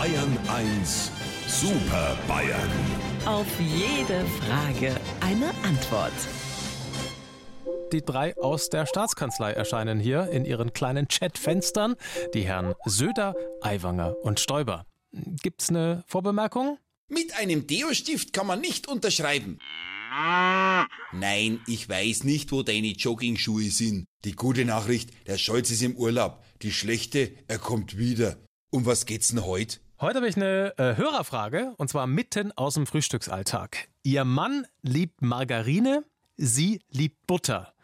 Bayern 1 Super Bayern. Auf jede Frage eine Antwort. Die drei aus der Staatskanzlei erscheinen hier in ihren kleinen Chatfenstern. Die Herren Söder, Aiwanger und Stoiber. Gibt's eine Vorbemerkung? Mit einem Deo-Stift kann man nicht unterschreiben. Nein, ich weiß nicht, wo deine Jogging-Schuhe sind. Die gute Nachricht, der Scholz ist im Urlaub. Die schlechte, er kommt wieder. Um was geht's denn heute? Heute habe ich eine äh, Hörerfrage und zwar mitten aus dem Frühstücksalltag. Ihr Mann liebt Margarine, sie liebt Butter.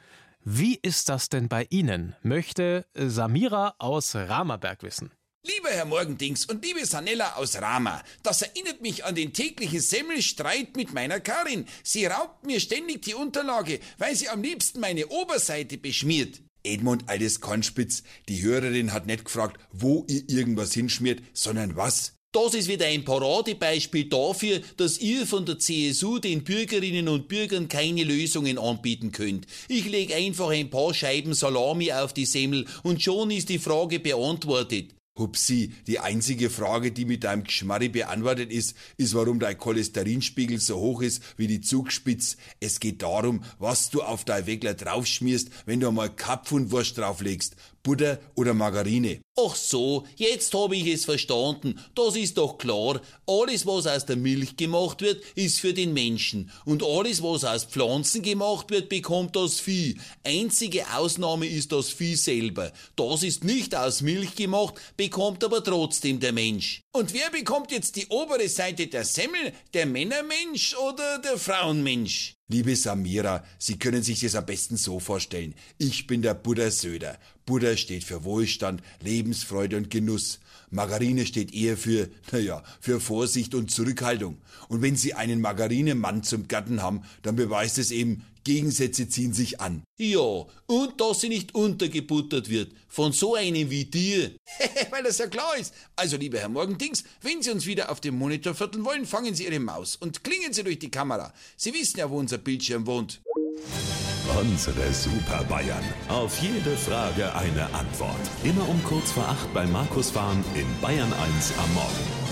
Wie ist das denn bei Ihnen? Möchte Samira aus Ramerberg wissen. Lieber Herr Morgendings und liebe Sanella aus Rama, das erinnert mich an den täglichen Semmelstreit mit meiner Karin. Sie raubt mir ständig die Unterlage, weil sie am liebsten meine Oberseite beschmiert. Edmund, alles Kornspitz, die Hörerin hat nicht gefragt, wo ihr irgendwas hinschmiert, sondern was. Das ist wieder ein Paradebeispiel dafür, dass ihr von der CSU den Bürgerinnen und Bürgern keine Lösungen anbieten könnt. Ich leg einfach ein paar Scheiben Salami auf die Semmel und schon ist die Frage beantwortet. Hupsi, die einzige Frage, die mit deinem Geschmarri beantwortet ist, ist, warum dein Cholesterinspiegel so hoch ist wie die Zugspitz. Es geht darum, was du auf dein Weckler draufschmierst, wenn du einmal Kapfundwurst drauflegst. Butter oder Margarine. Ach so, jetzt habe ich es verstanden. Das ist doch klar. Alles, was aus der Milch gemacht wird, ist für den Menschen. Und alles, was aus Pflanzen gemacht wird, bekommt das Vieh. Einzige Ausnahme ist das Vieh selber. Das ist nicht aus Milch gemacht, bekommt aber trotzdem der Mensch. Und wer bekommt jetzt die obere Seite der Semmel? Der Männermensch oder der Frauenmensch? Liebe Samira, Sie können sich das am besten so vorstellen. Ich bin der Buddha Söder. Buddha steht für Wohlstand, Lebensfreude und Genuss. Margarine steht eher für, naja, für Vorsicht und Zurückhaltung. Und wenn Sie einen Margarinemann zum Gatten haben, dann beweist es eben, Gegensätze ziehen sich an. Ja, und dass sie nicht untergebuttert wird. Von so einem wie dir. Weil das ja klar ist. Also, lieber Herr Morgendings, wenn Sie uns wieder auf dem Monitor vierteln wollen, fangen Sie Ihre Maus und klingen Sie durch die Kamera. Sie wissen ja, wo unser Bildschirm wohnt. Unsere Super Bayern. Auf jede Frage eine Antwort. Immer um kurz vor acht bei Markus Fahren in Bayern 1 am Morgen.